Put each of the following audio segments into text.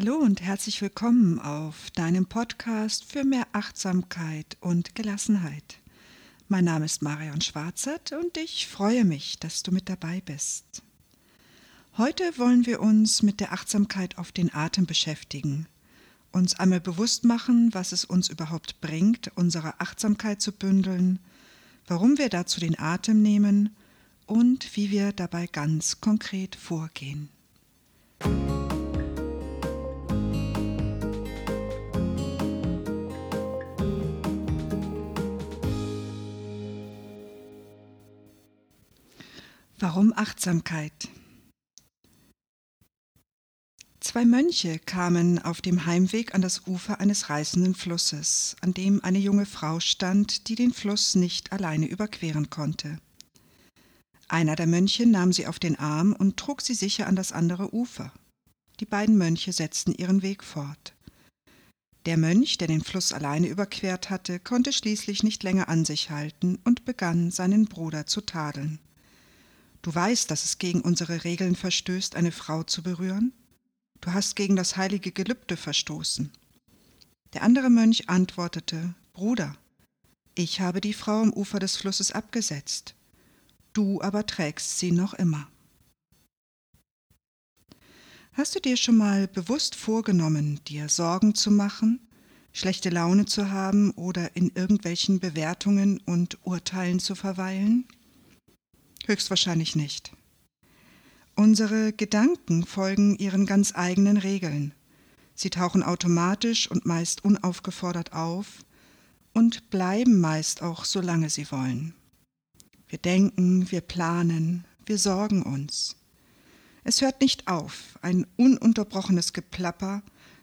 Hallo und herzlich willkommen auf deinem Podcast für mehr Achtsamkeit und Gelassenheit. Mein Name ist Marion Schwarzert und ich freue mich, dass du mit dabei bist. Heute wollen wir uns mit der Achtsamkeit auf den Atem beschäftigen, uns einmal bewusst machen, was es uns überhaupt bringt, unsere Achtsamkeit zu bündeln, warum wir dazu den Atem nehmen und wie wir dabei ganz konkret vorgehen. Warum Achtsamkeit? Zwei Mönche kamen auf dem Heimweg an das Ufer eines reißenden Flusses, an dem eine junge Frau stand, die den Fluss nicht alleine überqueren konnte. Einer der Mönche nahm sie auf den Arm und trug sie sicher an das andere Ufer. Die beiden Mönche setzten ihren Weg fort. Der Mönch, der den Fluss alleine überquert hatte, konnte schließlich nicht länger an sich halten und begann seinen Bruder zu tadeln. Du weißt, dass es gegen unsere Regeln verstößt, eine Frau zu berühren? Du hast gegen das heilige Gelübde verstoßen. Der andere Mönch antwortete, Bruder, ich habe die Frau am Ufer des Flusses abgesetzt, du aber trägst sie noch immer. Hast du dir schon mal bewusst vorgenommen, dir Sorgen zu machen, schlechte Laune zu haben oder in irgendwelchen Bewertungen und Urteilen zu verweilen? Höchstwahrscheinlich nicht. Unsere Gedanken folgen ihren ganz eigenen Regeln. Sie tauchen automatisch und meist unaufgefordert auf und bleiben meist auch so lange sie wollen. Wir denken, wir planen, wir sorgen uns. Es hört nicht auf, ein ununterbrochenes Geplapper,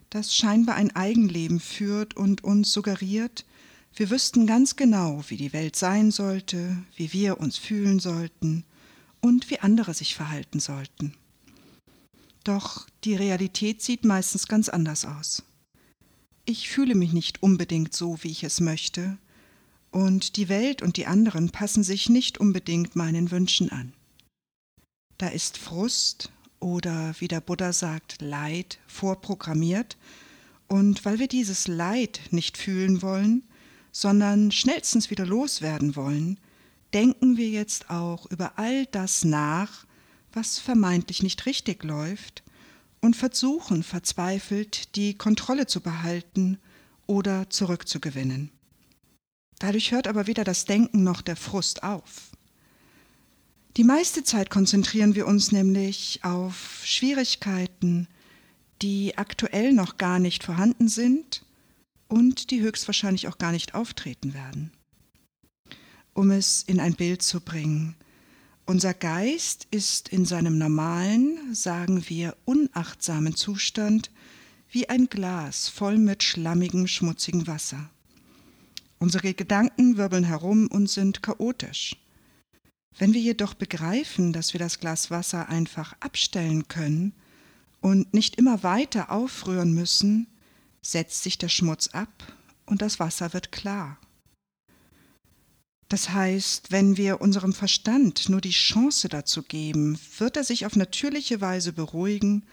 das scheinbar ein Eigenleben führt und uns suggeriert, wir wüssten ganz genau, wie die Welt sein sollte, wie wir uns fühlen sollten und wie andere sich verhalten sollten. Doch die Realität sieht meistens ganz anders aus. Ich fühle mich nicht unbedingt so, wie ich es möchte, und die Welt und die anderen passen sich nicht unbedingt meinen Wünschen an. Da ist Frust oder, wie der Buddha sagt, Leid vorprogrammiert, und weil wir dieses Leid nicht fühlen wollen, sondern schnellstens wieder loswerden wollen, denken wir jetzt auch über all das nach, was vermeintlich nicht richtig läuft, und versuchen verzweifelt, die Kontrolle zu behalten oder zurückzugewinnen. Dadurch hört aber weder das Denken noch der Frust auf. Die meiste Zeit konzentrieren wir uns nämlich auf Schwierigkeiten, die aktuell noch gar nicht vorhanden sind und die höchstwahrscheinlich auch gar nicht auftreten werden. Um es in ein Bild zu bringen, unser Geist ist in seinem normalen, sagen wir unachtsamen Zustand wie ein Glas voll mit schlammigem, schmutzigem Wasser. Unsere Gedanken wirbeln herum und sind chaotisch. Wenn wir jedoch begreifen, dass wir das Glas Wasser einfach abstellen können und nicht immer weiter aufrühren müssen, setzt sich der Schmutz ab und das Wasser wird klar. Das heißt, wenn wir unserem Verstand nur die Chance dazu geben, wird er sich auf natürliche Weise beruhigen,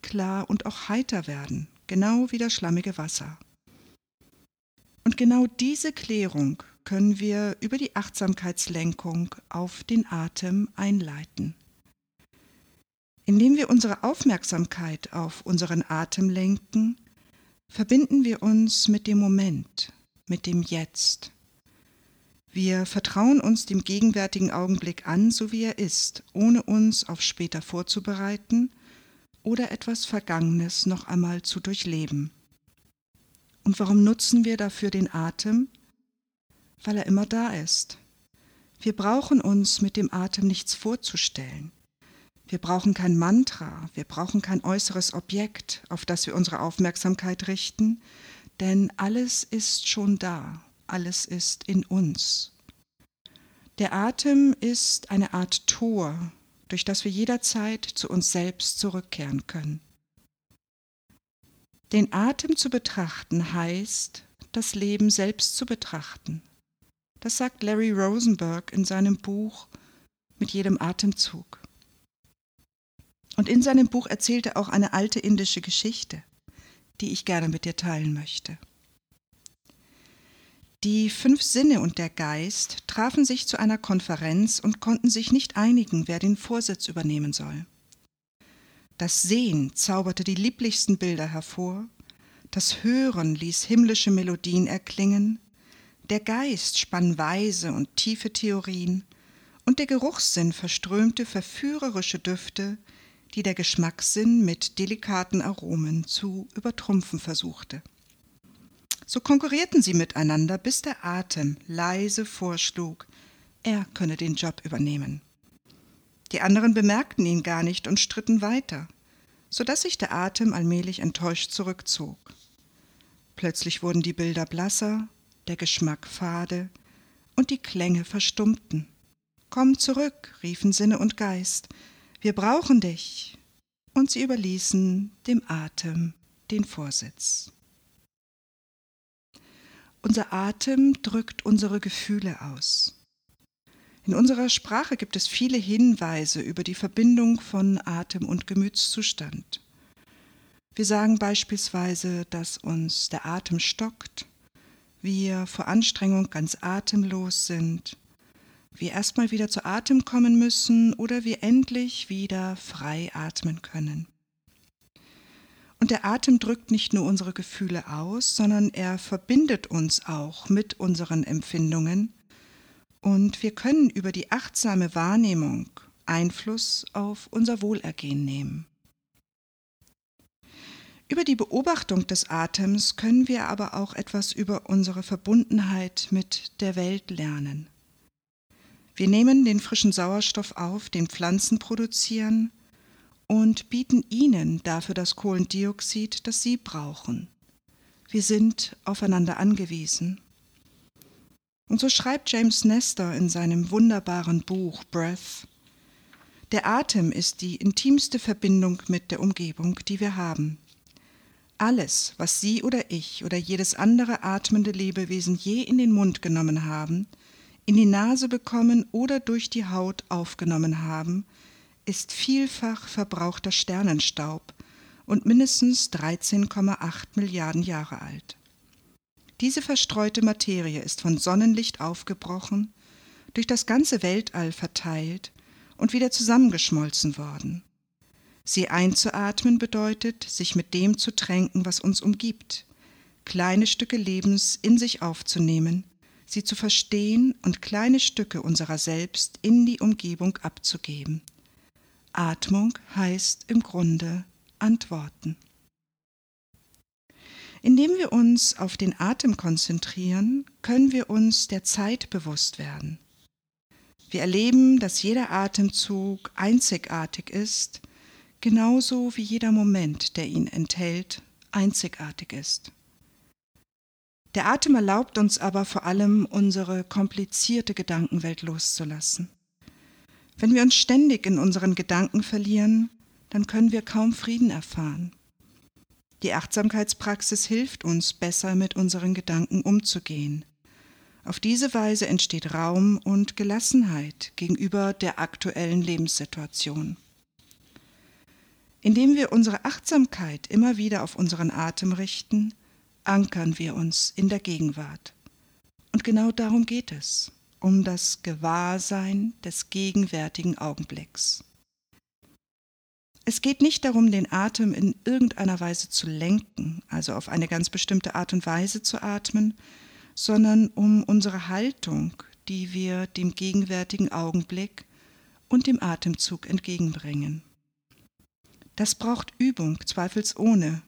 klar und auch heiter werden, genau wie das schlammige Wasser. Und genau diese Klärung können wir über die Achtsamkeitslenkung auf den Atem einleiten. Indem wir unsere Aufmerksamkeit auf unseren Atem lenken, verbinden wir uns mit dem Moment, mit dem Jetzt. Wir vertrauen uns dem gegenwärtigen Augenblick an, so wie er ist, ohne uns auf später vorzubereiten oder etwas Vergangenes noch einmal zu durchleben. Und warum nutzen wir dafür den Atem? Weil er immer da ist. Wir brauchen uns mit dem Atem nichts vorzustellen. Wir brauchen kein Mantra, wir brauchen kein äußeres Objekt, auf das wir unsere Aufmerksamkeit richten, denn alles ist schon da, alles ist in uns. Der Atem ist eine Art Tor, durch das wir jederzeit zu uns selbst zurückkehren können. Den Atem zu betrachten heißt, das Leben selbst zu betrachten. Das sagt Larry Rosenberg in seinem Buch Mit jedem Atemzug. Und in seinem Buch erzählt er auch eine alte indische Geschichte, die ich gerne mit dir teilen möchte. Die fünf Sinne und der Geist trafen sich zu einer Konferenz und konnten sich nicht einigen, wer den Vorsitz übernehmen soll. Das Sehen zauberte die lieblichsten Bilder hervor, das Hören ließ himmlische Melodien erklingen, der Geist spann weise und tiefe Theorien, und der Geruchssinn verströmte verführerische Düfte, die der Geschmackssinn mit delikaten Aromen zu übertrumpfen versuchte. So konkurrierten sie miteinander, bis der Atem leise vorschlug, er könne den Job übernehmen. Die anderen bemerkten ihn gar nicht und stritten weiter, so dass sich der Atem allmählich enttäuscht zurückzog. Plötzlich wurden die Bilder blasser, der Geschmack fade und die Klänge verstummten. Komm zurück, riefen Sinne und Geist, wir brauchen dich. Und sie überließen dem Atem den Vorsitz. Unser Atem drückt unsere Gefühle aus. In unserer Sprache gibt es viele Hinweise über die Verbindung von Atem und Gemütszustand. Wir sagen beispielsweise, dass uns der Atem stockt, wir vor Anstrengung ganz atemlos sind, wir erstmal wieder zu Atem kommen müssen oder wir endlich wieder frei atmen können. Und der Atem drückt nicht nur unsere Gefühle aus, sondern er verbindet uns auch mit unseren Empfindungen und wir können über die achtsame Wahrnehmung Einfluss auf unser Wohlergehen nehmen. Über die Beobachtung des Atems können wir aber auch etwas über unsere Verbundenheit mit der Welt lernen. Wir nehmen den frischen Sauerstoff auf, den Pflanzen produzieren, und bieten ihnen dafür das Kohlendioxid, das sie brauchen. Wir sind aufeinander angewiesen. Und so schreibt James Nestor in seinem wunderbaren Buch Breath, der Atem ist die intimste Verbindung mit der Umgebung, die wir haben. Alles, was Sie oder ich oder jedes andere atmende Lebewesen je in den Mund genommen haben, in die Nase bekommen oder durch die Haut aufgenommen haben, ist vielfach verbrauchter Sternenstaub und mindestens 13,8 Milliarden Jahre alt. Diese verstreute Materie ist von Sonnenlicht aufgebrochen, durch das ganze Weltall verteilt und wieder zusammengeschmolzen worden. Sie einzuatmen bedeutet, sich mit dem zu tränken, was uns umgibt, kleine Stücke Lebens in sich aufzunehmen, sie zu verstehen und kleine Stücke unserer selbst in die Umgebung abzugeben. Atmung heißt im Grunde antworten. Indem wir uns auf den Atem konzentrieren, können wir uns der Zeit bewusst werden. Wir erleben, dass jeder Atemzug einzigartig ist, genauso wie jeder Moment, der ihn enthält, einzigartig ist. Der Atem erlaubt uns aber vor allem, unsere komplizierte Gedankenwelt loszulassen. Wenn wir uns ständig in unseren Gedanken verlieren, dann können wir kaum Frieden erfahren. Die Achtsamkeitspraxis hilft uns, besser mit unseren Gedanken umzugehen. Auf diese Weise entsteht Raum und Gelassenheit gegenüber der aktuellen Lebenssituation. Indem wir unsere Achtsamkeit immer wieder auf unseren Atem richten, ankern wir uns in der Gegenwart. Und genau darum geht es um das Gewahrsein des gegenwärtigen Augenblicks. Es geht nicht darum, den Atem in irgendeiner Weise zu lenken, also auf eine ganz bestimmte Art und Weise zu atmen, sondern um unsere Haltung, die wir dem gegenwärtigen Augenblick und dem Atemzug entgegenbringen. Das braucht Übung, zweifelsohne,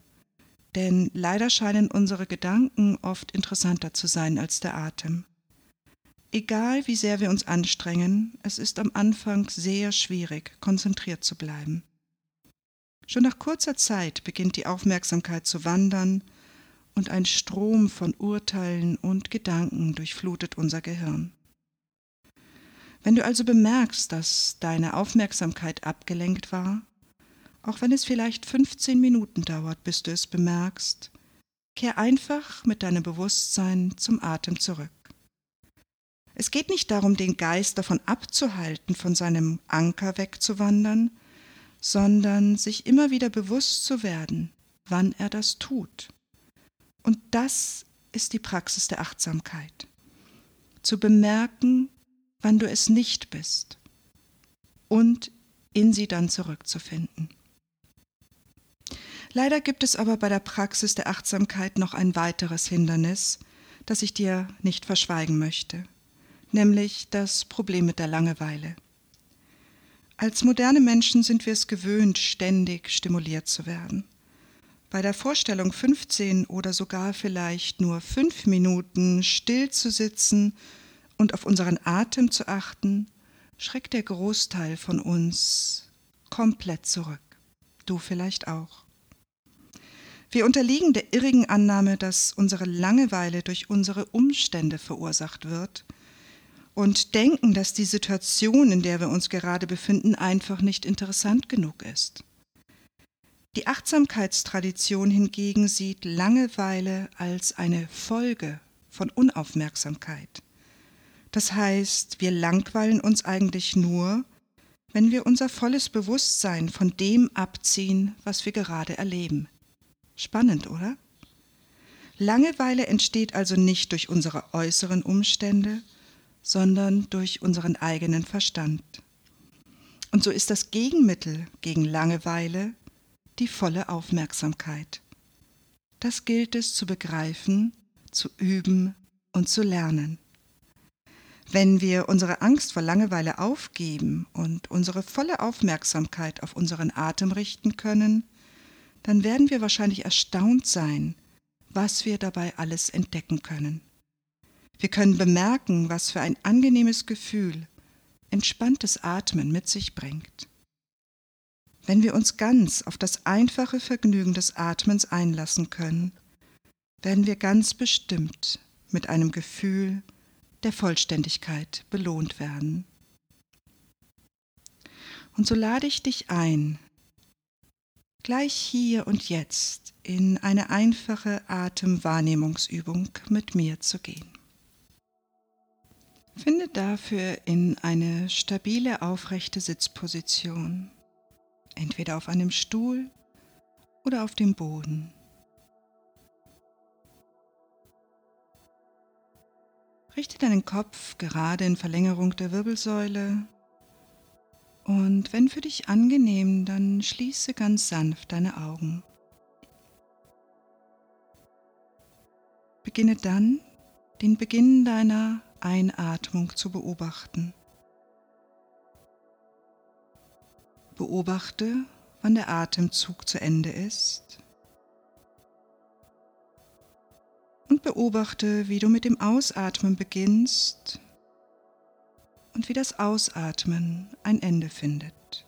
denn leider scheinen unsere Gedanken oft interessanter zu sein als der Atem. Egal wie sehr wir uns anstrengen, es ist am Anfang sehr schwierig, konzentriert zu bleiben. Schon nach kurzer Zeit beginnt die Aufmerksamkeit zu wandern und ein Strom von Urteilen und Gedanken durchflutet unser Gehirn. Wenn du also bemerkst, dass deine Aufmerksamkeit abgelenkt war, auch wenn es vielleicht 15 Minuten dauert, bis du es bemerkst, kehr einfach mit deinem Bewusstsein zum Atem zurück. Es geht nicht darum, den Geist davon abzuhalten, von seinem Anker wegzuwandern, sondern sich immer wieder bewusst zu werden, wann er das tut. Und das ist die Praxis der Achtsamkeit. Zu bemerken, wann du es nicht bist und in sie dann zurückzufinden. Leider gibt es aber bei der Praxis der Achtsamkeit noch ein weiteres Hindernis, das ich dir nicht verschweigen möchte, nämlich das Problem mit der Langeweile. Als moderne Menschen sind wir es gewöhnt, ständig stimuliert zu werden. Bei der Vorstellung, 15 oder sogar vielleicht nur fünf Minuten still zu sitzen und auf unseren Atem zu achten, schreckt der Großteil von uns komplett zurück. Du vielleicht auch. Wir unterliegen der irrigen Annahme, dass unsere Langeweile durch unsere Umstände verursacht wird und denken, dass die Situation, in der wir uns gerade befinden, einfach nicht interessant genug ist. Die Achtsamkeitstradition hingegen sieht Langeweile als eine Folge von Unaufmerksamkeit. Das heißt, wir langweilen uns eigentlich nur, wenn wir unser volles Bewusstsein von dem abziehen, was wir gerade erleben. Spannend, oder? Langeweile entsteht also nicht durch unsere äußeren Umstände, sondern durch unseren eigenen Verstand. Und so ist das Gegenmittel gegen Langeweile die volle Aufmerksamkeit. Das gilt es zu begreifen, zu üben und zu lernen. Wenn wir unsere Angst vor Langeweile aufgeben und unsere volle Aufmerksamkeit auf unseren Atem richten können, dann werden wir wahrscheinlich erstaunt sein, was wir dabei alles entdecken können. Wir können bemerken, was für ein angenehmes Gefühl entspanntes Atmen mit sich bringt. Wenn wir uns ganz auf das einfache Vergnügen des Atmens einlassen können, werden wir ganz bestimmt mit einem Gefühl der Vollständigkeit belohnt werden. Und so lade ich dich ein, gleich hier und jetzt in eine einfache Atemwahrnehmungsübung mit mir zu gehen. Finde dafür in eine stabile, aufrechte Sitzposition, entweder auf einem Stuhl oder auf dem Boden. Richte deinen Kopf gerade in Verlängerung der Wirbelsäule und wenn für dich angenehm, dann schließe ganz sanft deine Augen. Beginne dann den Beginn deiner Einatmung zu beobachten. Beobachte, wann der Atemzug zu Ende ist. Und beobachte, wie du mit dem Ausatmen beginnst und wie das Ausatmen ein Ende findet.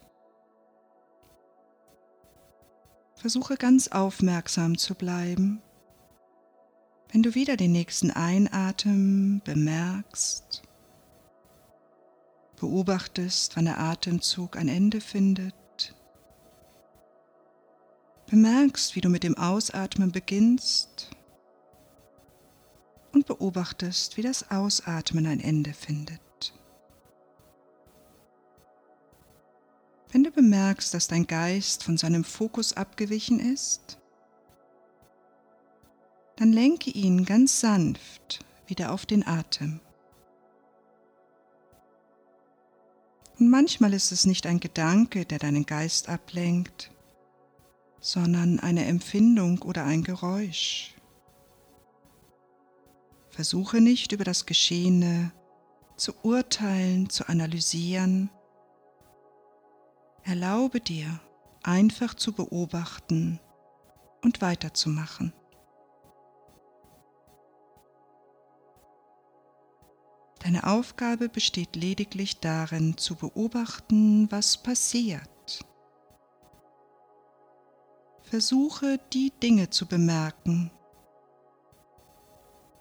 Versuche ganz aufmerksam zu bleiben, wenn du wieder den nächsten Einatmen bemerkst, beobachtest, wann der Atemzug ein Ende findet, bemerkst, wie du mit dem Ausatmen beginnst und beobachtest, wie das Ausatmen ein Ende findet. Bemerkst, dass dein Geist von seinem Fokus abgewichen ist, dann lenke ihn ganz sanft wieder auf den Atem. Und manchmal ist es nicht ein Gedanke, der deinen Geist ablenkt, sondern eine Empfindung oder ein Geräusch. Versuche nicht über das Geschehene zu urteilen, zu analysieren, Erlaube dir, einfach zu beobachten und weiterzumachen. Deine Aufgabe besteht lediglich darin, zu beobachten, was passiert. Versuche die Dinge zu bemerken,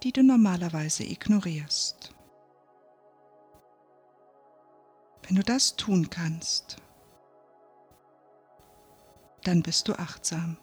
die du normalerweise ignorierst. Wenn du das tun kannst, dann bist du achtsam.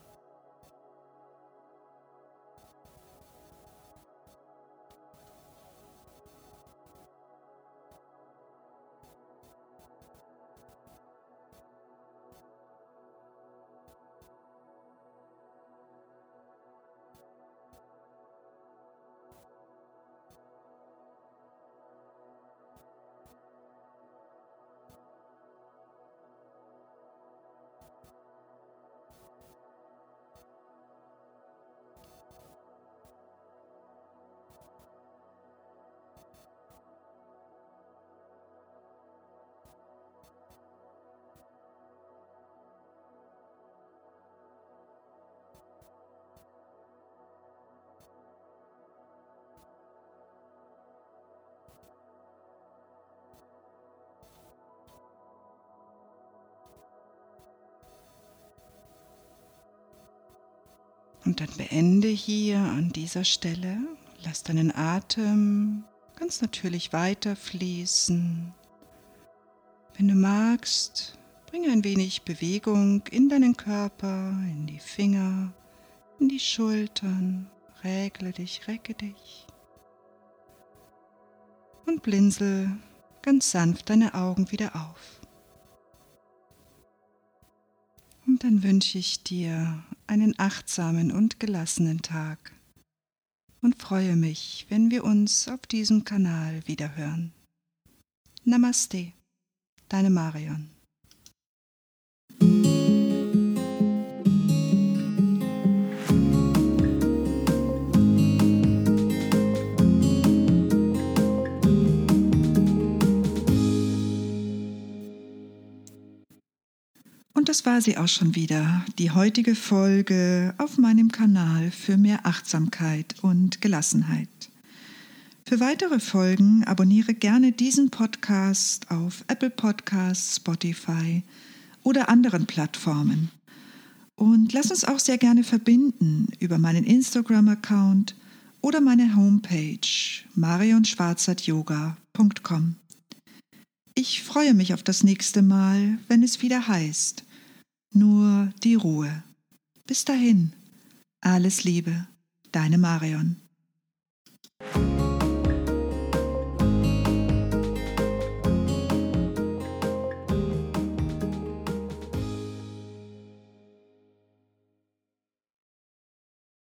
Und dann beende hier an dieser Stelle. Lass deinen Atem ganz natürlich weiterfließen. Wenn du magst, bring ein wenig Bewegung in deinen Körper, in die Finger, in die Schultern. Regle dich, recke dich. Und blinzel ganz sanft deine Augen wieder auf. Und dann wünsche ich dir einen achtsamen und gelassenen Tag und freue mich, wenn wir uns auf diesem Kanal wiederhören. Namaste, deine Marion. Das war sie auch schon wieder, die heutige Folge auf meinem Kanal für mehr Achtsamkeit und Gelassenheit. Für weitere Folgen abonniere gerne diesen Podcast auf Apple Podcasts, Spotify oder anderen Plattformen. Und lass uns auch sehr gerne verbinden über meinen Instagram-Account oder meine Homepage marionschwarzertyoga.com. Ich freue mich auf das nächste Mal, wenn es wieder heißt, nur die Ruhe. Bis dahin, alles Liebe, deine Marion.